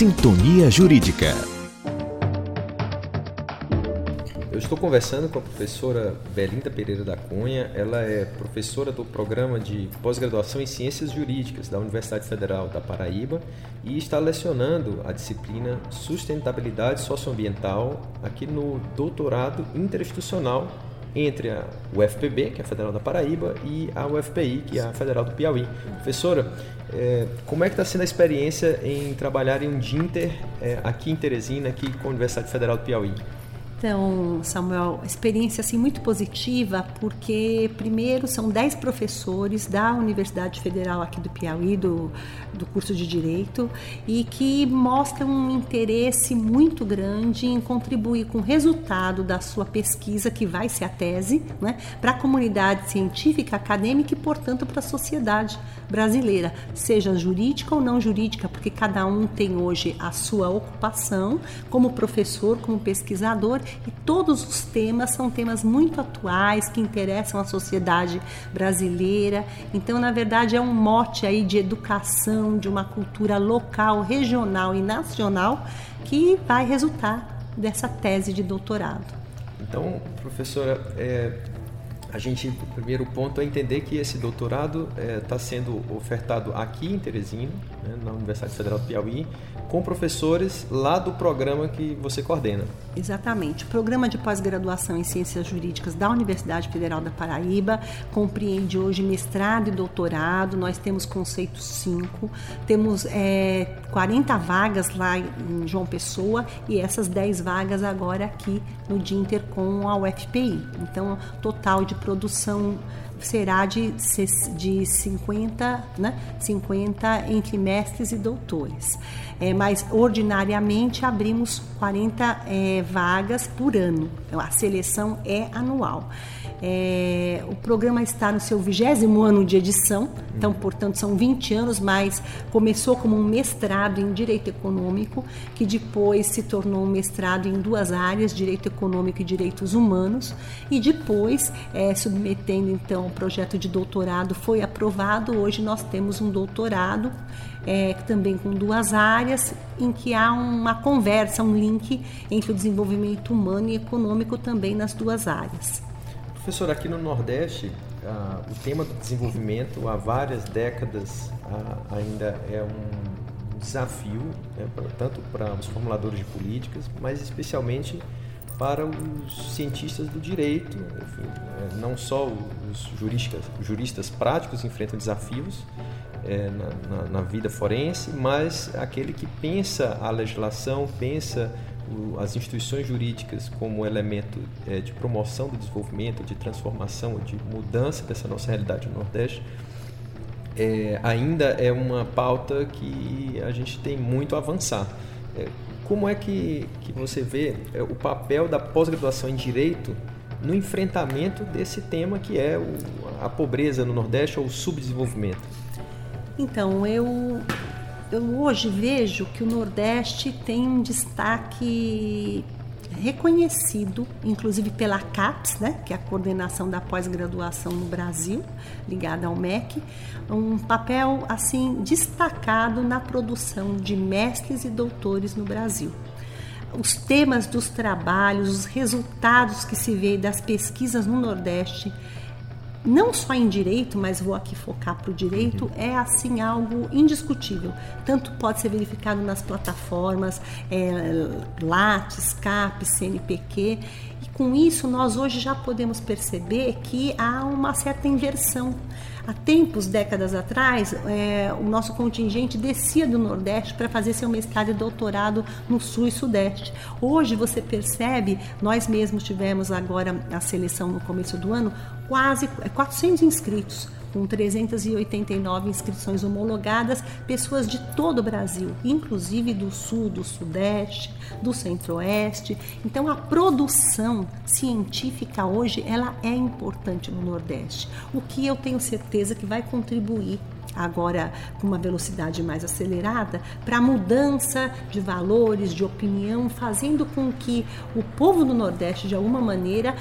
Sintonia Jurídica. Eu estou conversando com a professora Belinda Pereira da Cunha. Ela é professora do programa de pós-graduação em Ciências Jurídicas da Universidade Federal da Paraíba e está lecionando a disciplina Sustentabilidade Socioambiental aqui no doutorado interinstitucional entre a UFPB, que é a Federal da Paraíba, e a UFPI, que é a Federal do Piauí. Professora, é, como é que está sendo a experiência em trabalhar em um DINTER é, aqui em Teresina, aqui com a Universidade Federal do Piauí? Então, Samuel, experiência assim muito positiva, porque primeiro são 10 professores da Universidade Federal aqui do Piauí, do, do curso de Direito, e que mostram um interesse muito grande em contribuir com o resultado da sua pesquisa, que vai ser a tese, né, para a comunidade científica, acadêmica e, portanto, para a sociedade brasileira, seja jurídica ou não jurídica, porque cada um tem hoje a sua ocupação como professor, como pesquisador e todos os temas são temas muito atuais que interessam a sociedade brasileira. Então, na verdade, é um mote aí de educação, de uma cultura local, regional e nacional que vai resultar dessa tese de doutorado. Então, professora, é, a gente, o primeiro ponto é entender que esse doutorado está é, sendo ofertado aqui em Teresina, né, na Universidade Federal do Piauí, com professores lá do programa que você coordena. Exatamente. O programa de pós-graduação em Ciências Jurídicas da Universidade Federal da Paraíba compreende hoje mestrado e doutorado. Nós temos conceito 5, temos é, 40 vagas lá em João Pessoa e essas 10 vagas agora aqui no Dinter com a UFPI. Então, total de produção será de, de 50, né? 50 entre mestres e doutores. É, mas ordinariamente abrimos 40 é, vagas por ano. A seleção é anual. É, o programa está no seu vigésimo ano de edição, então, portanto, são 20 anos, mas começou como um mestrado em Direito Econômico, que depois se tornou um mestrado em duas áreas, Direito Econômico e Direitos Humanos, e depois, é, submetendo então o projeto de doutorado, foi aprovado. Hoje nós temos um doutorado é, também com duas áreas, em que há uma conversa, um link entre o desenvolvimento humano e econômico também nas duas áreas. Professor, aqui no Nordeste, ah, o tema do desenvolvimento há várias décadas ah, ainda é um desafio, né, pra, tanto para os formuladores de políticas, mas especialmente para os cientistas do direito. Enfim, é, não só os juristas, juristas práticos enfrentam desafios é, na, na, na vida forense, mas aquele que pensa a legislação, pensa as instituições jurídicas como elemento é, de promoção do desenvolvimento, de transformação, de mudança dessa nossa realidade no Nordeste, é, ainda é uma pauta que a gente tem muito a avançar. É, como é que, que você vê é, o papel da pós-graduação em Direito no enfrentamento desse tema que é o, a pobreza no Nordeste ou o subdesenvolvimento? Então, eu eu hoje vejo que o Nordeste tem um destaque reconhecido, inclusive pela CAPES, né, que é a coordenação da pós-graduação no Brasil, ligada ao MEC, um papel assim destacado na produção de mestres e doutores no Brasil. Os temas dos trabalhos, os resultados que se vê das pesquisas no Nordeste não só em direito, mas vou aqui focar para o direito, uhum. é assim algo indiscutível. Tanto pode ser verificado nas plataformas é, Lattes, CAP, CNPq, com isso nós hoje já podemos perceber que há uma certa inversão Há tempos, décadas atrás, é, o nosso contingente descia do Nordeste para fazer seu mestrado e doutorado no Sul e Sudeste. Hoje você percebe, nós mesmos tivemos agora a seleção no começo do ano, quase 400 inscritos com 389 inscrições homologadas, pessoas de todo o Brasil, inclusive do Sul, do Sudeste, do Centro-Oeste. Então a produção científica hoje ela é importante no Nordeste, o que eu tenho certeza que vai contribuir agora com uma velocidade mais acelerada, para a mudança de valores, de opinião, fazendo com que o povo do Nordeste, de alguma maneira,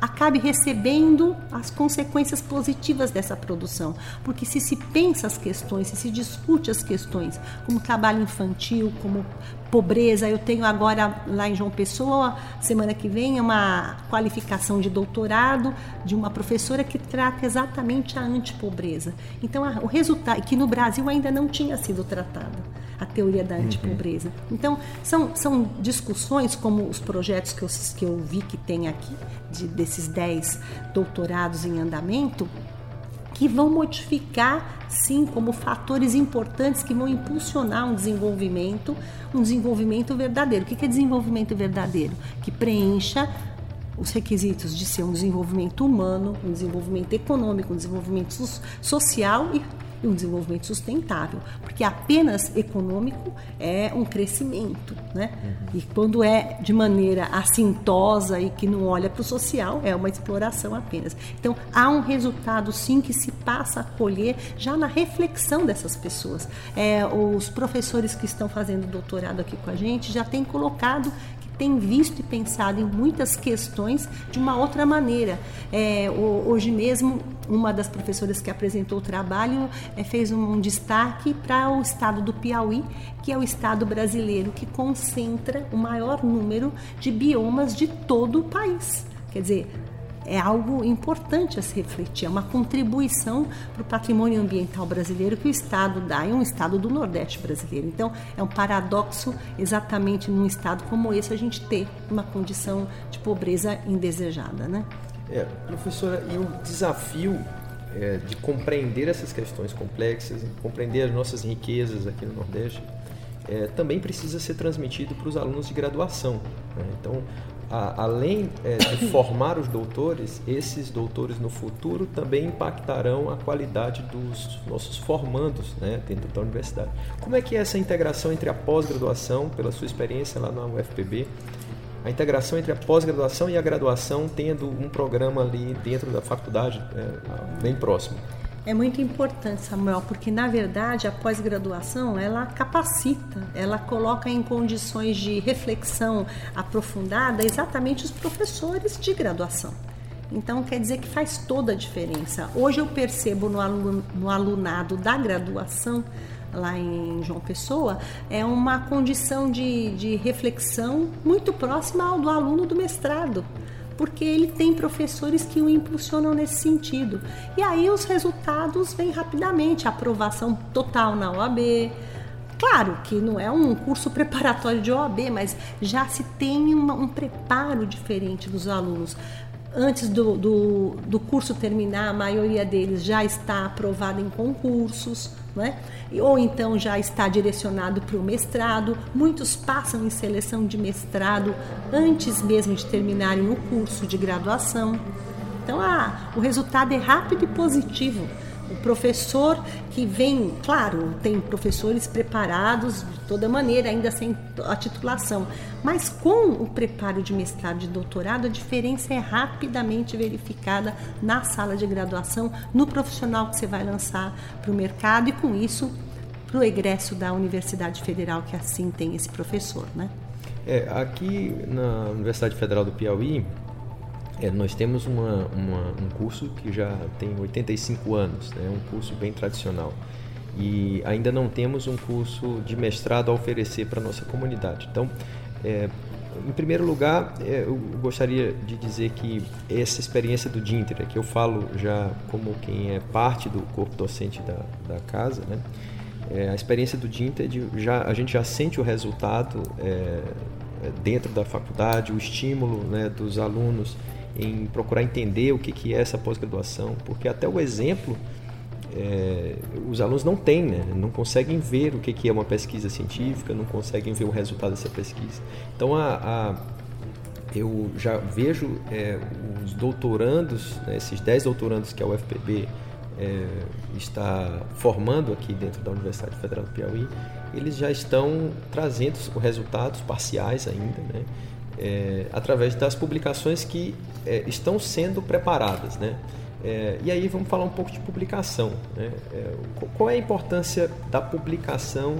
acabe recebendo as consequências positivas dessa produção. Porque se se pensa as questões, se se discute as questões, como trabalho infantil, como pobreza, eu tenho agora lá em João Pessoa, semana que vem, uma qualificação de doutorado de uma professora que trata exatamente a antipobreza. Então, o resultado, que no Brasil ainda não tinha sido tratada a teoria da antipobreza. Uhum. Então, são, são discussões como os projetos que eu, que eu vi que tem aqui, de, desses 10 doutorados em andamento, que vão modificar, sim, como fatores importantes que vão impulsionar um desenvolvimento, um desenvolvimento verdadeiro. O que é desenvolvimento verdadeiro? Que preencha os requisitos de ser um desenvolvimento humano, um desenvolvimento econômico, um desenvolvimento social e e um desenvolvimento sustentável, porque apenas econômico é um crescimento, né? Uhum. E quando é de maneira assintosa e que não olha para o social, é uma exploração apenas. Então, há um resultado sim que se passa a colher já na reflexão dessas pessoas. É, os professores que estão fazendo doutorado aqui com a gente já têm colocado tem visto e pensado em muitas questões de uma outra maneira. É, hoje mesmo, uma das professoras que apresentou o trabalho é, fez um destaque para o estado do Piauí, que é o estado brasileiro que concentra o maior número de biomas de todo o país. Quer dizer, é algo importante a se refletir, é uma contribuição para o patrimônio ambiental brasileiro que o Estado dá, é um Estado do Nordeste brasileiro. Então, é um paradoxo exatamente num Estado como esse a gente ter uma condição de pobreza indesejada, né? É, professora, e o desafio é, de compreender essas questões complexas, compreender as nossas riquezas aqui no Nordeste, é, também precisa ser transmitido para os alunos de graduação. Né? Então, a, além é, de formar os doutores, esses doutores no futuro também impactarão a qualidade dos nossos formandos né, dentro da universidade. Como é que é essa integração entre a pós-graduação, pela sua experiência lá na UFPB, a integração entre a pós-graduação e a graduação, tendo um programa ali dentro da faculdade é, bem próximo? é muito importante, Samuel, porque na verdade a pós-graduação ela capacita, ela coloca em condições de reflexão aprofundada exatamente os professores de graduação. Então quer dizer que faz toda a diferença. Hoje eu percebo no, alun no alunado da graduação lá em João Pessoa é uma condição de, de reflexão muito próxima ao do aluno do mestrado porque ele tem professores que o impulsionam nesse sentido. E aí os resultados vêm rapidamente, aprovação total na OAB. Claro que não é um curso preparatório de OAB, mas já se tem uma, um preparo diferente dos alunos antes do, do, do, curso terminar, a maioria deles já está aprovada em concursos, né? ou então já está direcionado para o mestrado. Muitos passam em seleção de mestrado antes mesmo de terminarem o curso de graduação. Então, ah, o resultado é rápido e positivo. O professor que vem, claro, tem professores preparados de toda maneira, ainda sem a titulação, mas com o preparo de mestrado e doutorado, a diferença é rapidamente verificada na sala de graduação, no profissional que você vai lançar para o mercado e, com isso, para o egresso da Universidade Federal, que assim tem esse professor, né? É, aqui na Universidade Federal do Piauí, é, nós temos uma, uma, um curso que já tem 85 anos, é né? um curso bem tradicional. E ainda não temos um curso de mestrado a oferecer para a nossa comunidade. Então, é, em primeiro lugar, é, eu gostaria de dizer que essa experiência do Dinter, que eu falo já como quem é parte do corpo docente da, da casa, né? É, a experiência do Dinter, já, a gente já sente o resultado é, dentro da faculdade, o estímulo né, dos alunos em procurar entender o que, que é essa pós-graduação, porque até o exemplo é, os alunos não têm, né? não conseguem ver o que, que é uma pesquisa científica, não conseguem ver o resultado dessa pesquisa. Então, a, a eu já vejo é, os doutorandos, né, esses 10 doutorandos que a UFPB é, está formando aqui dentro da Universidade Federal do Piauí, eles já estão trazendo os resultados parciais ainda, né? É, através das publicações que é, estão sendo preparadas. Né? É, e aí vamos falar um pouco de publicação. Né? É, qual é a importância da publicação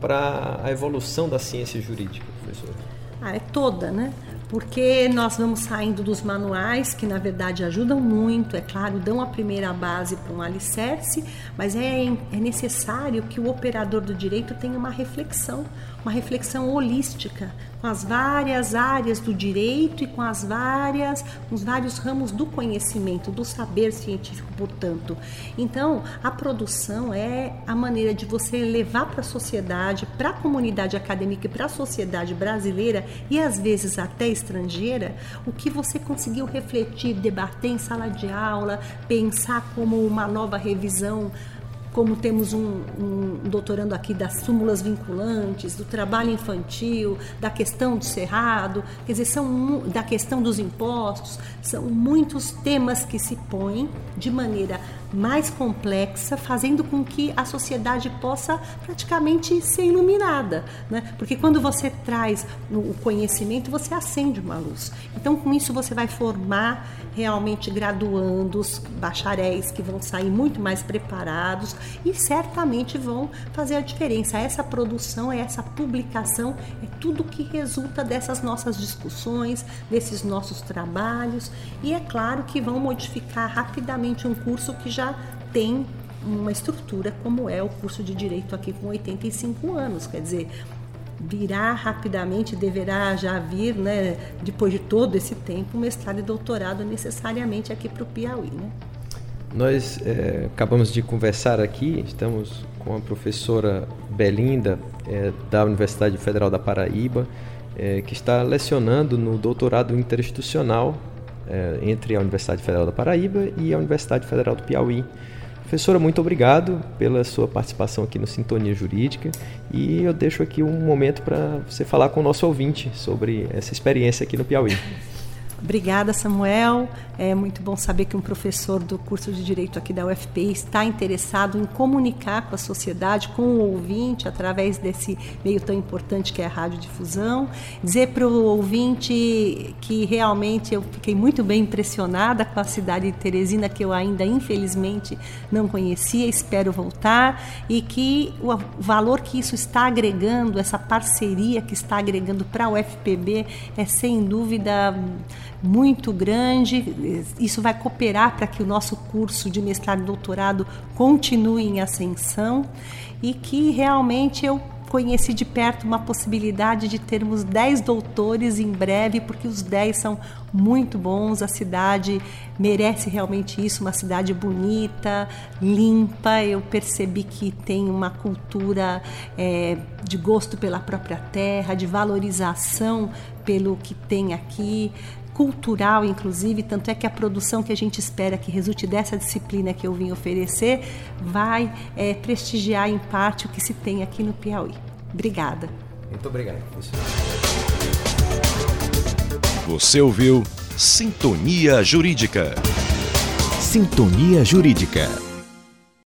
para a evolução da ciência jurídica, professor? Ah, é toda, né? porque nós vamos saindo dos manuais, que na verdade ajudam muito, é claro, dão a primeira base para um alicerce, mas é, é necessário que o operador do direito tenha uma reflexão, uma reflexão holística com as várias áreas do direito e com as várias, os vários ramos do conhecimento, do saber científico, portanto. Então, a produção é a maneira de você levar para a sociedade, para a comunidade acadêmica e para a sociedade brasileira e às vezes até estrangeira, o que você conseguiu refletir, debater em sala de aula, pensar como uma nova revisão como temos um, um, doutorando aqui das súmulas vinculantes, do trabalho infantil, da questão do cerrado, quer dizer, são da questão dos impostos, são muitos temas que se põem de maneira mais complexa, fazendo com que a sociedade possa praticamente ser iluminada, né? Porque quando você traz o conhecimento, você acende uma luz. Então, com isso você vai formar realmente graduandos, bacharéis que vão sair muito mais preparados e certamente vão fazer a diferença. Essa produção, essa publicação, é tudo que resulta dessas nossas discussões, desses nossos trabalhos e é claro que vão modificar rapidamente um curso que já já tem uma estrutura como é o curso de direito aqui com 85 anos, quer dizer, virá rapidamente, deverá já vir, né, depois de todo esse tempo, mestrado e doutorado necessariamente aqui para o Piauí. Né? Nós é, acabamos de conversar aqui, estamos com a professora Belinda, é, da Universidade Federal da Paraíba, é, que está lecionando no doutorado interinstitucional é, entre a Universidade Federal da Paraíba e a Universidade Federal do Piauí. Professora, muito obrigado pela sua participação aqui no Sintonia Jurídica e eu deixo aqui um momento para você falar com o nosso ouvinte sobre essa experiência aqui no Piauí. Obrigada, Samuel. É muito bom saber que um professor do curso de Direito aqui da UFPI está interessado em comunicar com a sociedade, com o ouvinte, através desse meio tão importante que é a radiodifusão. Dizer para o ouvinte que realmente eu fiquei muito bem impressionada com a cidade de Teresina, que eu ainda infelizmente não conhecia, espero voltar, e que o valor que isso está agregando, essa parceria que está agregando para a UFPB é sem dúvida muito grande. Isso vai cooperar para que o nosso curso de mestrado e doutorado continue em ascensão e que realmente eu conheci de perto uma possibilidade de termos 10 doutores em breve, porque os 10 são muito bons, a cidade merece realmente isso, uma cidade bonita, limpa. Eu percebi que tem uma cultura é, de gosto pela própria terra, de valorização pelo que tem aqui cultural, inclusive, tanto é que a produção que a gente espera que resulte dessa disciplina que eu vim oferecer vai é, prestigiar em parte o que se tem aqui no Piauí. Obrigada. Muito obrigado. Você ouviu Sintonia Jurídica. Sintonia Jurídica